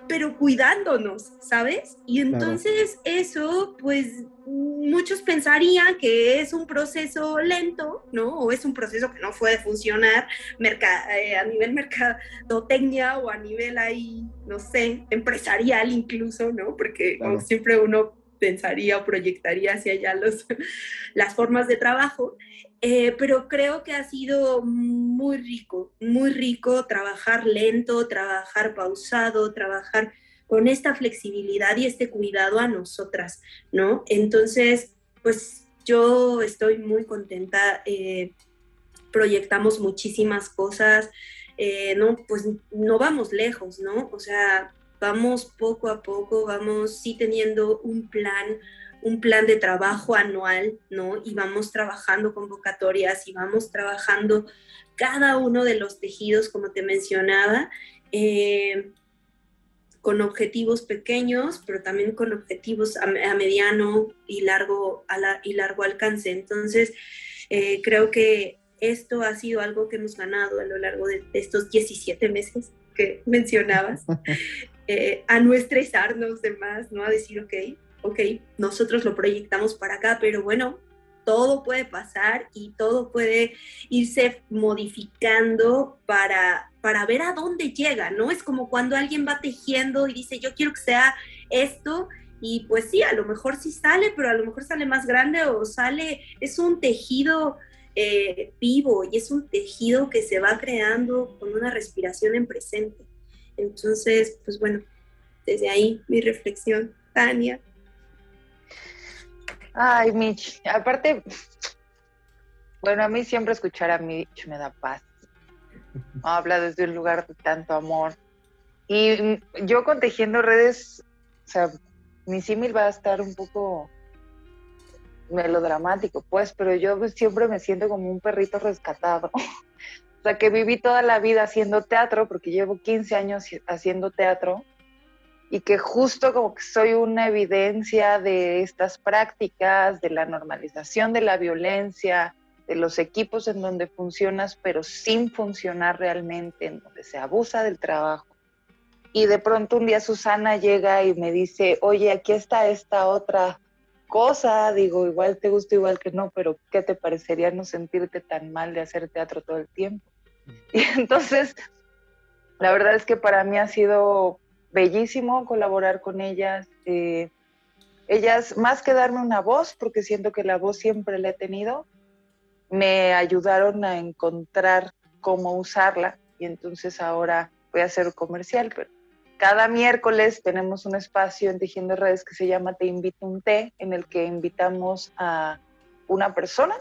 pero cuidándonos, ¿sabes? Y entonces eso, pues muchos pensarían que es un proceso lento, ¿no? O es un proceso que no puede funcionar eh, a nivel mercadotecnia o a nivel ahí, no sé, empresarial incluso, ¿no? Porque siempre uno pensaría o proyectaría hacia allá (laughs) las formas de trajo. Eh, pero creo que ha sido muy rico, muy rico trabajar lento, trabajar pausado, trabajar con esta flexibilidad y este cuidado a nosotras, ¿no? Entonces, pues yo estoy muy contenta, eh, proyectamos muchísimas cosas, eh, no, pues no vamos lejos, ¿no? O sea, vamos poco a poco, vamos sí teniendo un plan, un plan de trabajo anual, ¿no? Y vamos trabajando convocatorias y vamos trabajando cada uno de los tejidos, como te mencionaba, eh, con objetivos pequeños, pero también con objetivos a, mediano y largo, y largo alcance. Entonces, eh, creo que esto ha sido algo que hemos ganado a lo largo de estos 17 meses que mencionabas, (laughs) eh, a no estresarnos de más, ¿no? A decir, ok, ok, nosotros lo proyectamos para acá, pero bueno, todo puede pasar y todo puede irse modificando para, para ver a dónde llega, ¿no? Es como cuando alguien va tejiendo y dice, yo quiero que sea esto, y pues sí, a lo mejor sí sale, pero a lo mejor sale más grande o sale, es un tejido eh, vivo y es un tejido que se va creando con una respiración en presente. Entonces, pues bueno, desde ahí mi reflexión, Tania. Ay, Mitch, aparte, bueno, a mí siempre escuchar a Mitch me da paz. Habla desde un lugar de tanto amor. Y yo con Tejiendo Redes, o sea, mi símil va a estar un poco melodramático, pues, pero yo siempre me siento como un perrito rescatado. (laughs) Sea, que viví toda la vida haciendo teatro, porque llevo 15 años haciendo teatro, y que justo como que soy una evidencia de estas prácticas, de la normalización de la violencia, de los equipos en donde funcionas, pero sin funcionar realmente, en donde se abusa del trabajo. Y de pronto un día Susana llega y me dice, oye, aquí está esta otra cosa, digo, igual te gusta, igual que no, pero ¿qué te parecería no sentirte tan mal de hacer teatro todo el tiempo? (laughs) Y entonces, la verdad es que para mí ha sido bellísimo colaborar con ellas. Eh, ellas, más que darme una voz, porque siento que la voz siempre la he tenido, me ayudaron a encontrar cómo usarla y entonces ahora voy a hacer comercial, pero cada miércoles tenemos un espacio en Tejiendo Redes que se llama Te invito un té, en el que invitamos a una persona,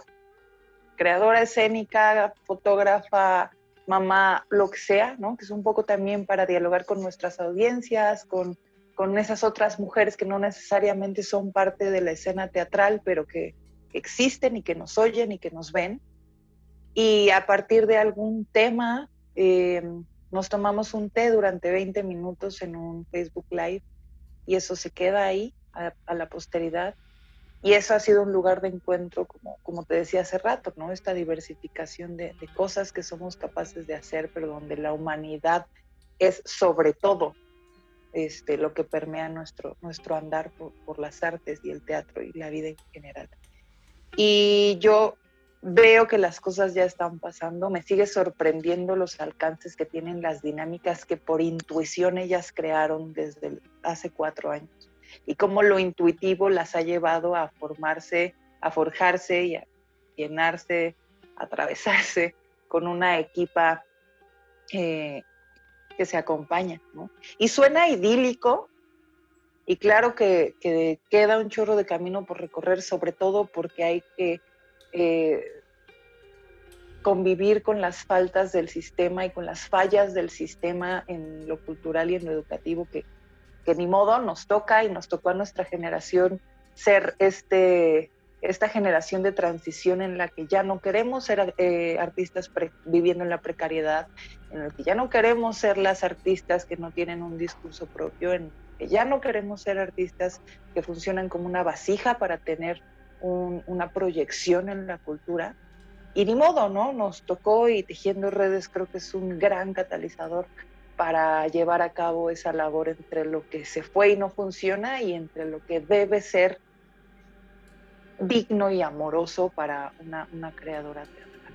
creadora escénica, fotógrafa, mamá, lo que sea, ¿no? Que es un poco también para dialogar con nuestras audiencias, con, con esas otras mujeres que no necesariamente son parte de la escena teatral, pero que existen y que nos oyen y que nos ven. Y a partir de algún tema, eh, nos tomamos un té durante 20 minutos en un Facebook Live y eso se queda ahí a, la posteridad. Y eso ha sido un lugar de encuentro, como, como te decía hace rato, ¿no? Esta diversificación de, cosas que somos capaces de hacer, pero donde la humanidad es sobre todo este, lo que permea nuestro, nuestro andar por, por las artes y el teatro y la vida en general. Y yo veo que las cosas ya están pasando, me sigue sorprendiendo los alcances que tienen las dinámicas que por intuición ellas crearon desde hace cuatro años y cómo lo intuitivo las ha llevado a formarse, a forjarse y a llenarse, a atravesarse con una equipa eh, que se acompaña. Y suena idílico, y claro que, queda un chorro de camino por recorrer, sobre todo porque hay que eh, convivir con las faltas del sistema y con las fallas del sistema en lo cultural y en lo educativo que, que ni modo nos toca y nos tocó a nuestra generación ser este, esta generación de transición en la que ya no queremos ser eh, artistas viviendo en la precariedad, en la que ya no queremos ser las artistas que no tienen un discurso propio, en que ya no queremos ser artistas que funcionan como una vasija para tener una proyección en la cultura. Y ni modo, ¿no? Nos tocó y Tejiendo Redes creo que es un gran catalizador para llevar a cabo esa labor entre lo que se fue y no funciona y entre lo que debe ser digno y amoroso para una, una creadora teatral.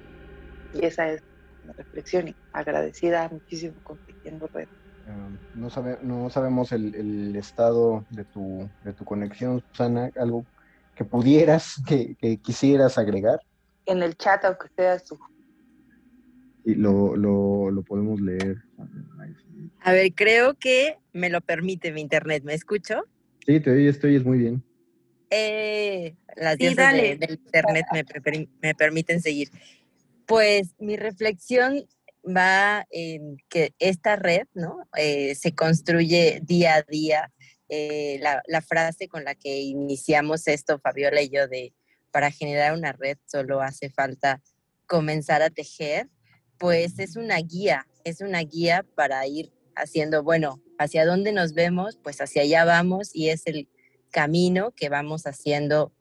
Y esa es la reflexión y agradecida muchísimo con Tejiendo Redes. Em, no, sabe, no sabemos el, el, estado de tu, de tu conexión, Susana, algo que pudieras, que, que quisieras agregar. En el chat, aunque sea su. Y lo, lo, lo podemos leer. A ver, creo que me lo permite mi internet. ¿Me escucho? Sí, te oí, estoy, es muy bien. Eh, las sí, del internet me, me permiten seguir. Pues mi reflexión va en que esta red, ¿no? Eh, se construye día a día. Eh, la, la, frase con la que iniciamos esto, Fabiola y yo, de para generar una red solo hace falta comenzar a tejer, pues es una guía, es una guía para ir haciendo, bueno, hacia dónde nos vemos, pues hacia allá vamos y es el camino que vamos haciendo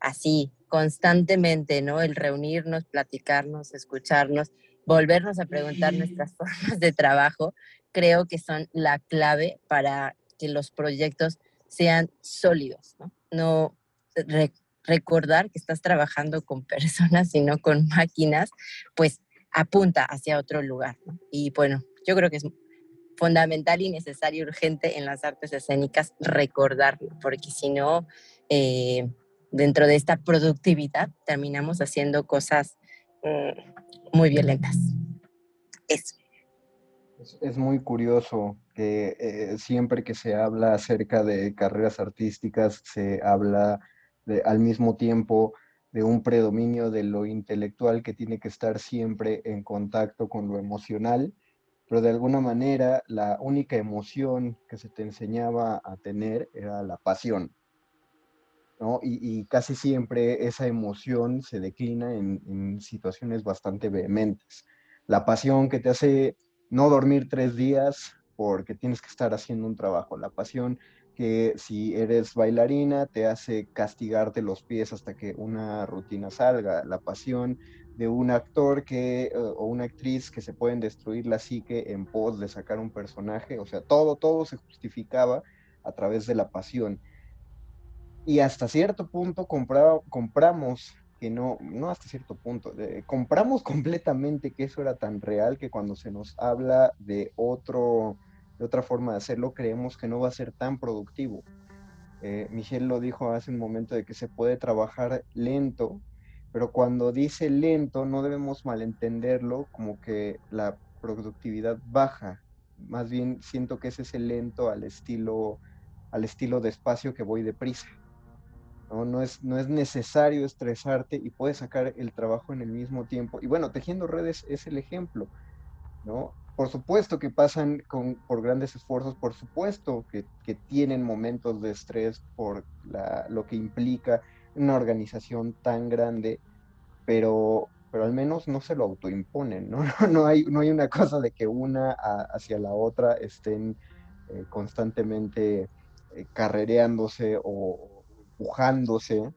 así, constantemente, ¿no? El reunirnos, platicarnos, escucharnos volvernos a preguntar nuestras (laughs) formas de trabajo, creo que son la clave para que los proyectos sean sólidos, ¿no? No recordar que estás trabajando con (laughs) personas y no con máquinas, pues apunta hacia otro lugar. Y bueno, yo creo que es fundamental y necesario, urgente en las artes escénicas recordarlo, porque si no, eh, dentro de esta productividad terminamos haciendo cosas mm, muy violentas. Eso. Es, muy curioso que eh, siempre que se habla acerca de carreras artísticas, se habla al mismo tiempo de un predominio de lo intelectual que tiene que estar siempre en contacto con lo emocional, pero de alguna manera la única emoción que se te enseñaba a tener era la pasión. Y, casi siempre esa emoción se declina en, situaciones bastante vehementes. La pasión que te hace no dormir tres días porque tienes que estar haciendo un trabajo. La pasión que si eres bailarina te hace castigarte los pies hasta que una rutina salga. La pasión de un actor que, eh, o una actriz que se pueden destruir la psique en pos de sacar un personaje. O sea, todo, todo se justificaba a través de la pasión y hasta cierto punto compramos que no, no hasta cierto punto, compramos (laughs) completamente que eso era tan real que cuando se nos habla de, otro, de otra forma de hacerlo, creemos que no va a ser tan productivo. Eh, lo dijo hace un momento de que se puede trabajar lento, pero cuando dice lento no debemos malentenderlo como que la productividad baja. Más bien siento que ese es el lento al estilo, al estilo despacio que voy deprisa. ¿no? es, no es necesario estresarte y puedes sacar el trabajo en el mismo tiempo. Y bueno, tejiendo redes es el ejemplo, ¿no? Por supuesto que pasan con, por grandes esfuerzos, por supuesto que, tienen momentos de estrés por lo que implica una organización tan grande, pero, pero al menos no se lo autoimponen, ¿no? (laughs) No, hay, no hay una cosa de que una hacia la otra estén eh, constantemente eh, carrereándose o, empujándose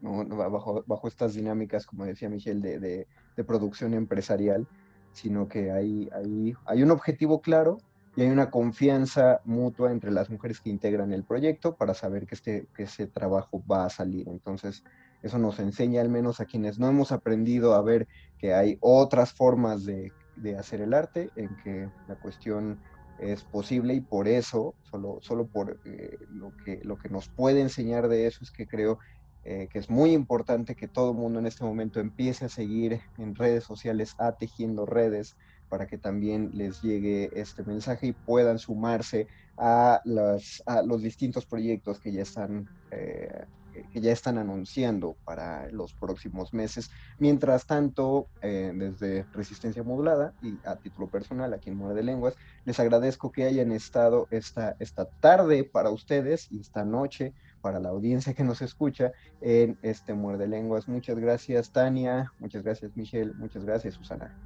bajo, bajo estas dinámicas, como decía Michelle, de, de, producción empresarial, sino que hay, hay, hay un objetivo claro y hay una confianza mutua entre las mujeres que integran el proyecto para saber que, este, que ese trabajo va a salir. Entonces, eso nos enseña al menos a quienes no hemos aprendido a ver que hay otras formas de, de hacer el arte, en que la cuestión es posible y por eso, solo, solo por eh, lo, que, lo que nos puede enseñar de eso es que creo eh, que es muy importante que todo el mundo en este momento empiece a seguir en redes sociales a Tejiendo Redes, para que también les llegue este mensaje y puedan sumarse a, los distintos proyectos que ya están eh, que ya están anunciando para los próximos meses. Mientras tanto, eh, desde Resistencia Modulada y a título personal, aquí en Muerde Lenguas, les agradezco que hayan estado esta, esta tarde para ustedes y esta noche para la audiencia que nos escucha en este Muerde Lenguas. Muchas gracias, Tania. Muchas gracias, Michelle. Muchas gracias, Susana.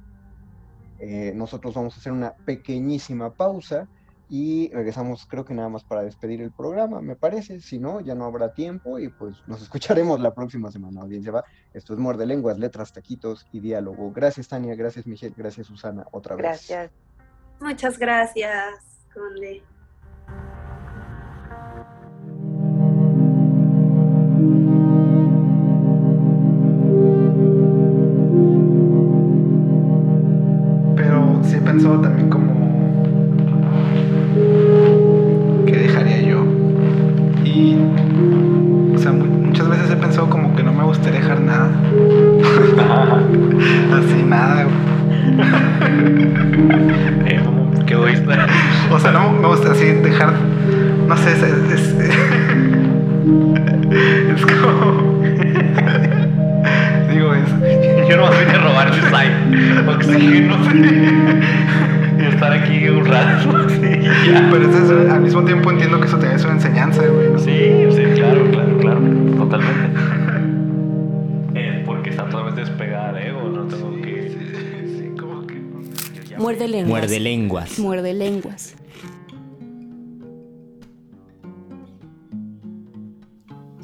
Eh, nosotros vamos a hacer una pequeñísima pausa y regresamos creo que nada más para despedir el programa, me parece, si no, ya no habrá tiempo y pues nos (laughs) escucharemos la próxima semana, audiencia va. Esto es Muerde Lenguas, Letras, Taquitos y Diálogo. Gracias Tania, gracias Michelle, gracias Susana, otra vez. Gracias. Muchas gracias, Conde. Pero sí he pensado también como muchas veces he pensado como que no me gustaría dejar nada. (laughs) Así nada, (laughs) eh, qué egoísta. O sea, no me gusta así dejar. No sé, es. Es, es (laughs) como. Digo, es. Yo no vine a robar el site. Oxígeno. Estar aquí un rato. (laughs) Pero eso al mismo tiempo entiendo que eso también es una enseñanza, güey. Sí, sí, claro, claro, claro. Totalmente. (laughs) Eh, porque está totalmente despegada de ego, no tengo que. Sí, sí, como que. Muerde lenguas. Muerde lenguas. Muerde lenguas.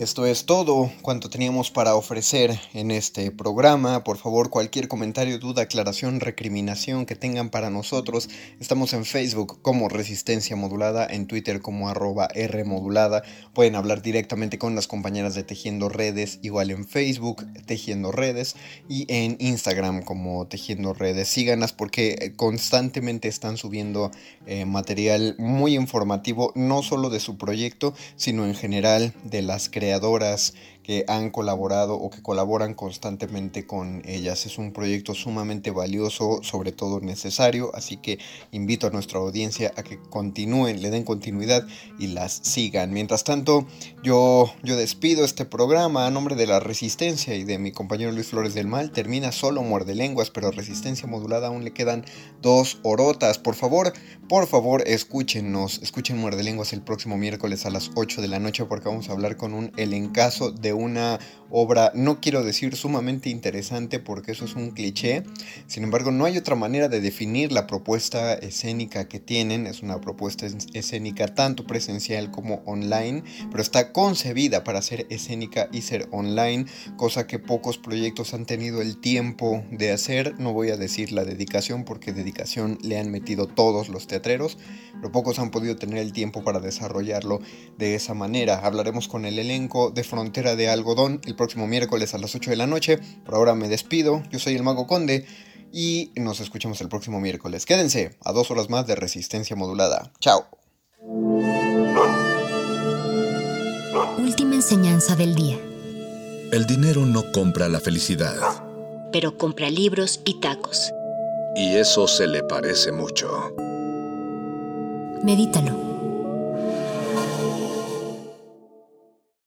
Esto es todo cuanto teníamos para ofrecer en este programa. Por favor, cualquier comentario, duda, aclaración, recriminación que tengan para nosotros. Estamos en Facebook como Resistencia Modulada, en Twitter como arroba R Modulada. Pueden hablar directamente con las compañeras de Tejiendo Redes, igual en Facebook, Tejiendo Redes, y en Instagram como Tejiendo Redes. Síganas porque constantemente están subiendo eh, material muy informativo, no solo de su proyecto, sino en general de las creaciones creadoras que han colaborado o que colaboran constantemente con ellas. Es un proyecto sumamente valioso, sobre todo necesario, así que invito a nuestra audiencia a que continúen, le den continuidad y las sigan. Mientras tanto, yo, yo despido este programa a nombre de la Resistencia y de mi compañero Luis Flores del Mal. Termina solo Muerde Lenguas, pero Resistencia Modulada aún le quedan dos orotas. Por favor, por favor, escúchenos, escuchen Muerde Lenguas el próximo miércoles a las 8 de la noche porque vamos a hablar con un elencazo de una obra, no quiero decir sumamente interesante porque eso es un cliché, sin embargo no hay otra manera de definir la propuesta escénica que tienen, es una propuesta escénica tanto presencial como online, pero está concebida para ser escénica y ser online, cosa que pocos proyectos han tenido el tiempo de hacer, no voy a decir la dedicación porque dedicación le han metido todos los teatreros, pero pocos han podido tener el tiempo para desarrollarlo de esa manera. Hablaremos con el elenco de Frontera de Algodón el próximo miércoles a las 8 de la noche. Por ahora me despido, yo soy el Mago Conde y nos escuchamos el próximo miércoles. Quédense a dos horas más de resistencia modulada. Chao. Última enseñanza del día. El dinero no compra la felicidad. Pero compra libros y tacos. Y eso se le parece mucho. Medítalo.